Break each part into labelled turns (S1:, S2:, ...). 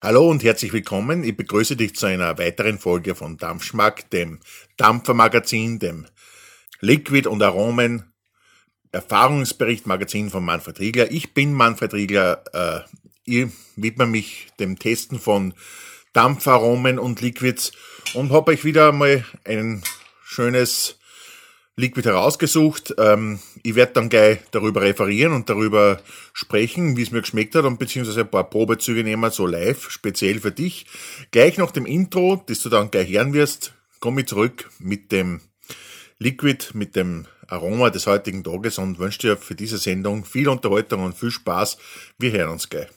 S1: Hallo und herzlich willkommen. Ich begrüße dich zu einer weiteren Folge von Dampfschmack, dem Dampfermagazin, dem Liquid und Aromen Erfahrungsbericht Magazin von Manfred Riegler. Ich bin Manfred Riegler. Äh, ich widme mich dem Testen von Dampfaromen und Liquids und habe euch wieder mal ein schönes Liquid herausgesucht. Ähm, ich werde dann gleich darüber referieren und darüber sprechen, wie es mir geschmeckt hat und beziehungsweise ein paar Probezüge nehmen, so live, speziell für dich. Gleich nach dem Intro, das du dann gleich hören wirst, komme ich zurück mit dem Liquid, mit dem Aroma des heutigen Tages und wünsche dir für diese Sendung viel Unterhaltung und viel Spaß. Wir hören uns gleich.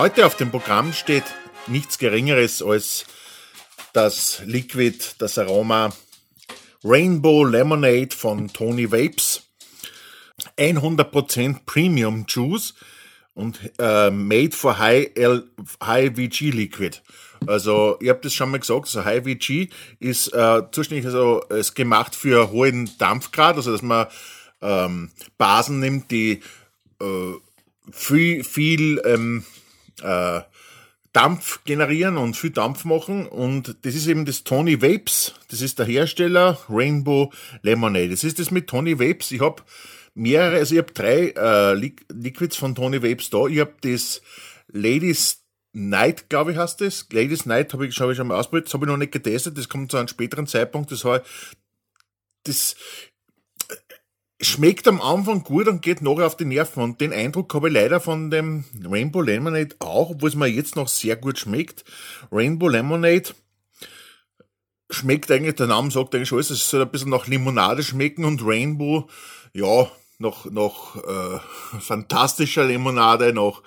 S1: Heute auf dem Programm steht nichts Geringeres als das Liquid, das Aroma Rainbow Lemonade von Tony Vapes. 100% Premium Juice und äh, made for High, L, High VG Liquid. Also, ich habe das schon mal gesagt, so High VG ist äh, zuständig, also ist gemacht für hohen Dampfgrad, also dass man ähm, Basen nimmt, die äh, viel, viel ähm, äh, Dampf generieren und viel Dampf machen. Und das ist eben das Tony Vapes. Das ist der Hersteller Rainbow Lemonade. Das ist das mit Tony Vapes. Ich habe mehrere, also ich habe drei äh, Liquids von Tony Vapes da. Ich habe das Ladies Night, glaube ich, heißt das. Ladies Night habe ich, hab ich schon mal ausprobiert. Das habe ich noch nicht getestet. Das kommt zu einem späteren Zeitpunkt. Das, war, das schmeckt am Anfang gut und geht nachher auf die Nerven. Und den Eindruck habe ich leider von dem Rainbow Lemonade auch, obwohl es mir jetzt noch sehr gut schmeckt. Rainbow Lemonade schmeckt eigentlich, der Name sagt eigentlich alles, es soll ein bisschen nach Limonade schmecken und Rainbow, ja, noch, noch äh, fantastischer Limonade, noch,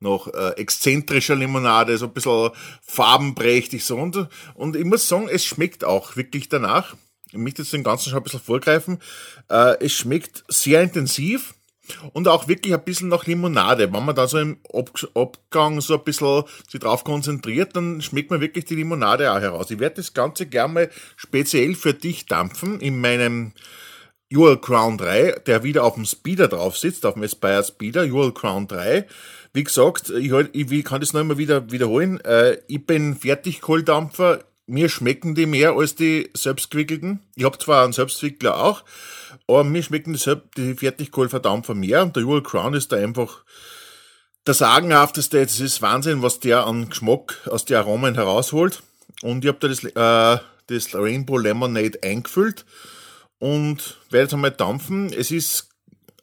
S1: noch äh, exzentrischer Limonade, so ein bisschen farbenprächtig so und, und ich muss sagen, es schmeckt auch wirklich danach ich möchte jetzt den ganzen schon ein bisschen vorgreifen. Äh, es schmeckt sehr intensiv und auch wirklich ein bisschen nach Limonade. Wenn man da so im Ab Abgang so ein bisschen sich drauf konzentriert, dann schmeckt man wirklich die Limonade auch heraus. Ich werde das Ganze gerne mal speziell für dich dampfen in meinem Jewel Crown 3, der wieder auf dem Speeder drauf sitzt, auf dem Aspire Speeder, Jewel Crown 3. Wie gesagt, ich, ich kann das noch immer wieder wiederholen. Äh, ich bin Fertigkohldampfer mir schmecken die mehr als die selbstgewickelten. Ich habe zwar einen Selbstwickler auch, aber mir schmecken die, die Fertigkohlverdampfer mehr und der Jewel Crown ist da einfach der sagenhafteste. Das ist Wahnsinn, was der an Geschmack aus den Aromen herausholt. Und ich habe da das, äh, das Rainbow Lemonade eingefüllt und werde jetzt einmal dampfen. Es ist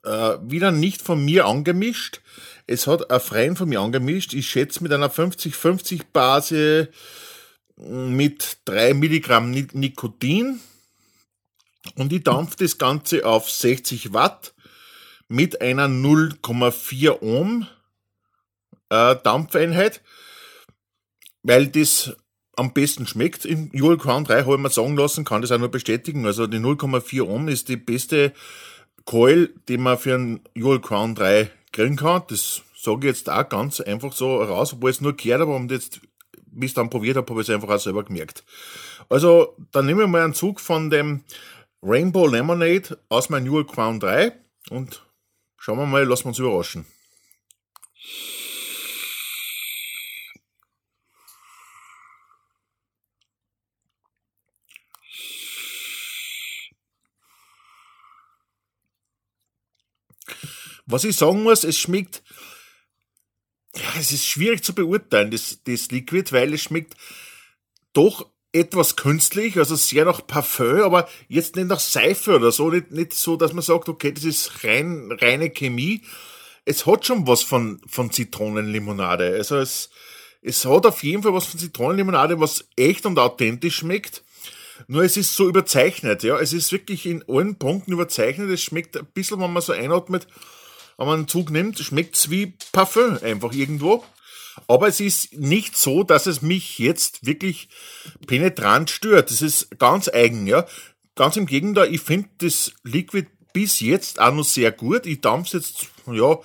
S1: äh, wieder nicht von mir angemischt. Es hat ein Freien von mir angemischt. Ich schätze mit einer 50-50 Base mit 3 Milligramm Nikotin und ich dampfe das Ganze auf 60 Watt mit einer 0,4 Ohm äh, Dampfeinheit, weil das am besten schmeckt. Im Jewel Crown 3 habe ich mir sagen lassen, kann das auch nur bestätigen. Also die 0,4 Ohm ist die beste Coil, die man für einen Jewel Crown 3 kriegen kann. Das sage ich jetzt auch ganz einfach so raus, obwohl es nur gehört habe, um jetzt wie ich es dann probiert habe, habe ich es einfach auch selber gemerkt. Also, dann nehmen wir mal einen Zug von dem Rainbow Lemonade aus meinem New Crown 3 und schauen wir mal, lassen wir uns überraschen. Was ich sagen muss, es schmeckt es ist schwierig zu beurteilen, das, das Liquid, weil es schmeckt doch etwas künstlich, also sehr nach Parfum, aber jetzt nicht nach Seife oder so, nicht, nicht so, dass man sagt, okay, das ist rein, reine Chemie. Es hat schon was von, von Zitronenlimonade. Also es, es hat auf jeden Fall was von Zitronenlimonade, was echt und authentisch schmeckt. Nur es ist so überzeichnet, ja. Es ist wirklich in allen Punkten überzeichnet. Es schmeckt ein bisschen, wenn man so einatmet, wenn man einen Zug nimmt, schmeckt es wie Parfüm einfach irgendwo. Aber es ist nicht so, dass es mich jetzt wirklich penetrant stört. Das ist ganz eigen, ja. Ganz im Gegenteil, ich finde das Liquid bis jetzt auch noch sehr gut. Ich dampfe jetzt, ja,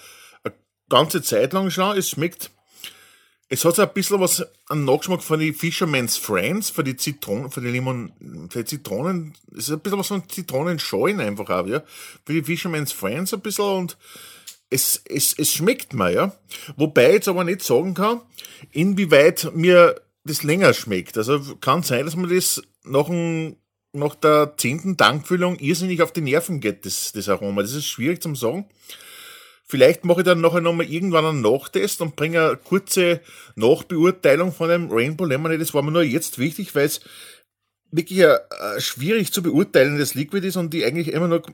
S1: eine ganze Zeit lang schon. Es schmeckt Es hat so ein bisschen was, einen Nachgeschmack von die Fisherman's Friends, von die Zitronen, von die Limon, für die Zitronen, es ist ein bisschen was von Zitronenscheuen einfach auch, ja. Für die Fisherman's Friends ein bisschen und es, es, es schmeckt mir, ja. Wobei ich jetzt aber nicht sagen kann, inwieweit mir das länger schmeckt. Also kann sein, dass man das nach, dem, nach der zehnten Tankfüllung irrsinnig auf die Nerven geht, das, das Aroma. Das ist schwierig zum sagen. Vielleicht mache ich dann nachher nochmal irgendwann einen Nachtest und bringe eine kurze Nachbeurteilung von dem Rainbow Lemonade. Das war mir nur jetzt wichtig, weil es wirklich ein, ein schwierig zu beurteilendes Liquid ist und die eigentlich immer noch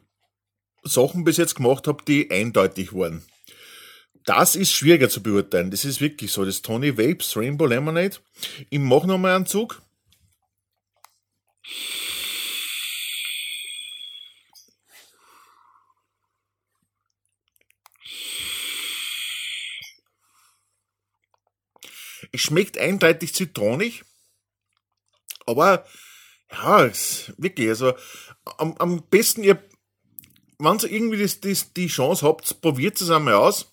S1: Sachen bis jetzt gemacht habe, die eindeutig waren. Das ist schwieriger zu beurteilen. Das ist wirklich so. Das Tony Vapes Rainbow Lemonade. Ich mache nochmal einen Zug. Es schmeckt eindeutig zitronig, aber ja, es, wirklich, also am, am besten ihr, wenn ihr irgendwie das, das, die Chance habt, probiert es einmal aus.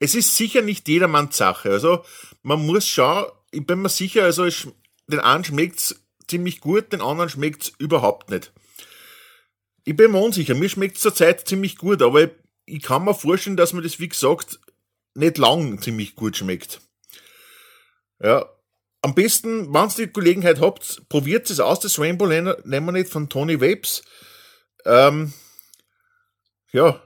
S1: Es ist sicher nicht jedermanns Sache, also man muss schauen, ich bin mir sicher, also es, den einen schmeckt es ziemlich gut, den anderen schmeckt es überhaupt nicht. Ich bin mir unsicher, mir schmeckt es zurzeit ziemlich gut, aber ich, ich kann mir vorstellen, dass mir das, wie gesagt, nicht lang ziemlich gut schmeckt. Ja. Am besten, wenn ihr die Gelegenheit habt, probiert es aus, das Rainbow Lemonade von Tony Vapes. Ähm, ja,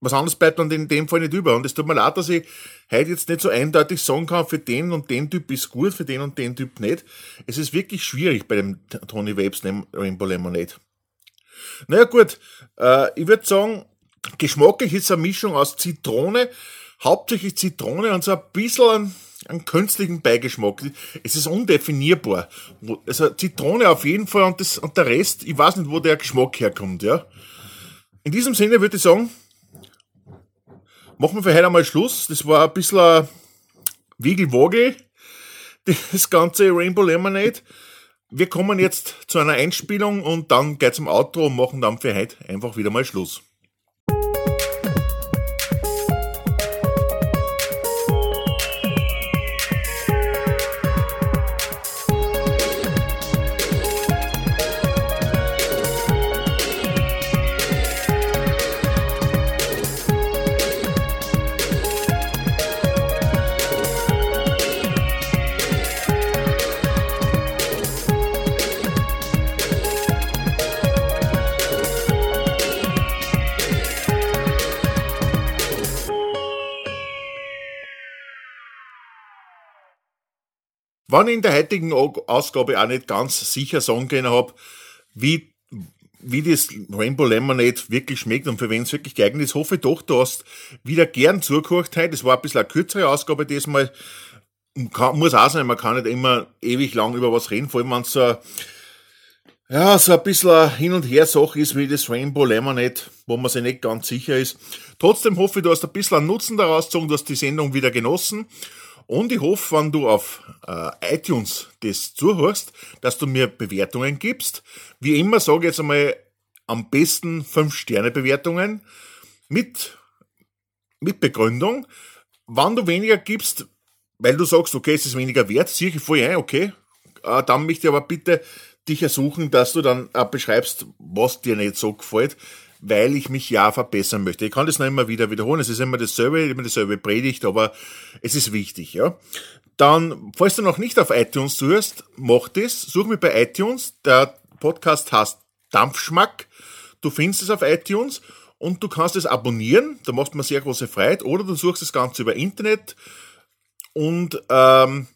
S1: was anderes bleibt dann in dem Fall nicht über. Und es tut mir leid, dass ich heute jetzt nicht so eindeutig sagen kann, für den und den Typ ist gut, für den und den Typ nicht. Es ist wirklich schwierig bei dem Tony Vapes Rainbow Lemonade. Naja gut, äh, ich würde sagen, geschmacklich ist eine Mischung aus Zitrone, hauptsächlich Zitrone und so ein bisschen einen künstlichen Beigeschmack. Es ist undefinierbar. Also Zitrone auf jeden Fall und, das, und der Rest, ich weiß nicht, wo der Geschmack herkommt, ja. In diesem Sinne würde ich sagen, machen wir für heute einmal Schluss. Das war ein bisschen Wiegelwogel, das ganze Rainbow Lemonade. Wir kommen jetzt zu einer Einspielung und dann geht's zum Outro und machen dann für heute einfach wieder mal Schluss. Ich in der heutigen Ausgabe auch nicht ganz sicher sagen können habe, wie, wie das Rainbow Lemonade wirklich schmeckt und für wen es wirklich geeignet ist, hoffe ich doch, du hast wieder gern zugehört heute. Das war ein bisschen eine kürzere Ausgabe diesmal. Kann, muss auch sein, man kann nicht immer ewig lang über was reden, vor allem wenn es so, ja, so ein bisschen Hin- und Her-Sache ist wie das Rainbow Lemonade, wo man sich nicht ganz sicher ist. Trotzdem hoffe ich, du hast ein bisschen einen Nutzen daraus gezogen, du hast die Sendung wieder genossen und ich hoffe, wenn du auf äh, iTunes das zuhörst, dass du mir Bewertungen gibst. Wie immer sage ich jetzt einmal am besten 5-Sterne-Bewertungen mit, mit Begründung. Wenn du weniger gibst, weil du sagst, okay, es ist weniger wert, sehe ich voll ein, okay, äh, dann möchte ich aber bitte dich ersuchen, dass du dann äh, beschreibst, was dir nicht so gefällt weil ich mich ja verbessern möchte. Ich kann das noch immer wieder wiederholen. Es ist immer dasselbe, immer dasselbe Predigt, aber es ist wichtig, ja. Dann, falls du noch nicht auf iTunes zuhörst, mach das. Such mich bei iTunes. Der Podcast heißt Dampfschmack. Du findest es auf iTunes und du kannst es abonnieren. Da macht man sehr große Freude. Oder du suchst das Ganze über Internet und ähm,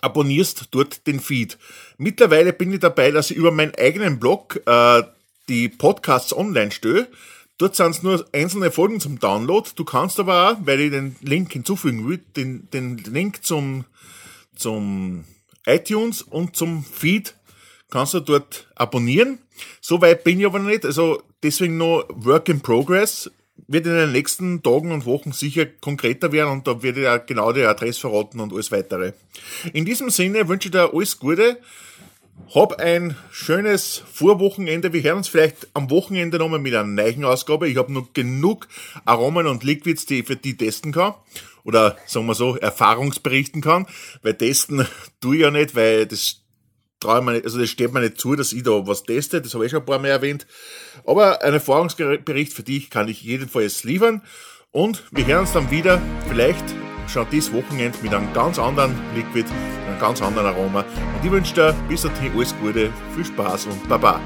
S1: abonnierst dort den Feed. Mittlerweile bin ich dabei, dass ich über meinen eigenen Blog äh, die Podcasts online stelle. Dort sind es nur einzelne Folgen zum Download. Du kannst aber auch, weil ich den Link hinzufügen will, den, den Link zum, zum iTunes und zum Feed kannst du dort abonnieren. Soweit bin ich aber nicht. Also deswegen noch Work in Progress. Wird in den nächsten Tagen und Wochen sicher konkreter werden und da werde ich auch genau die Adresse verraten und alles weitere. In diesem Sinne wünsche ich dir alles Gute. Hab ein schönes Vorwochenende. Wir hören uns vielleicht am Wochenende nochmal mit einer neuen Ausgabe. Ich habe noch genug Aromen und Liquids, die ich für die testen kann. oder sagen wir so, Erfahrungsberichten kann, weil testen tue ich ja nicht, weil das traue mir nicht, also das steht mir nicht zu, dass ich da was teste, das habe ich schon ein paar Mal erwähnt. Aber einen Erfahrungsbericht für dich kann ich jedenfalls liefern. Und wir hören uns dann wieder, vielleicht schon dieses Wochenende mit einem ganz anderen Liquid, ganz anderen Aroma. Und ich wünsche dir bis dahin alles Gute, viel Spaß und Baba.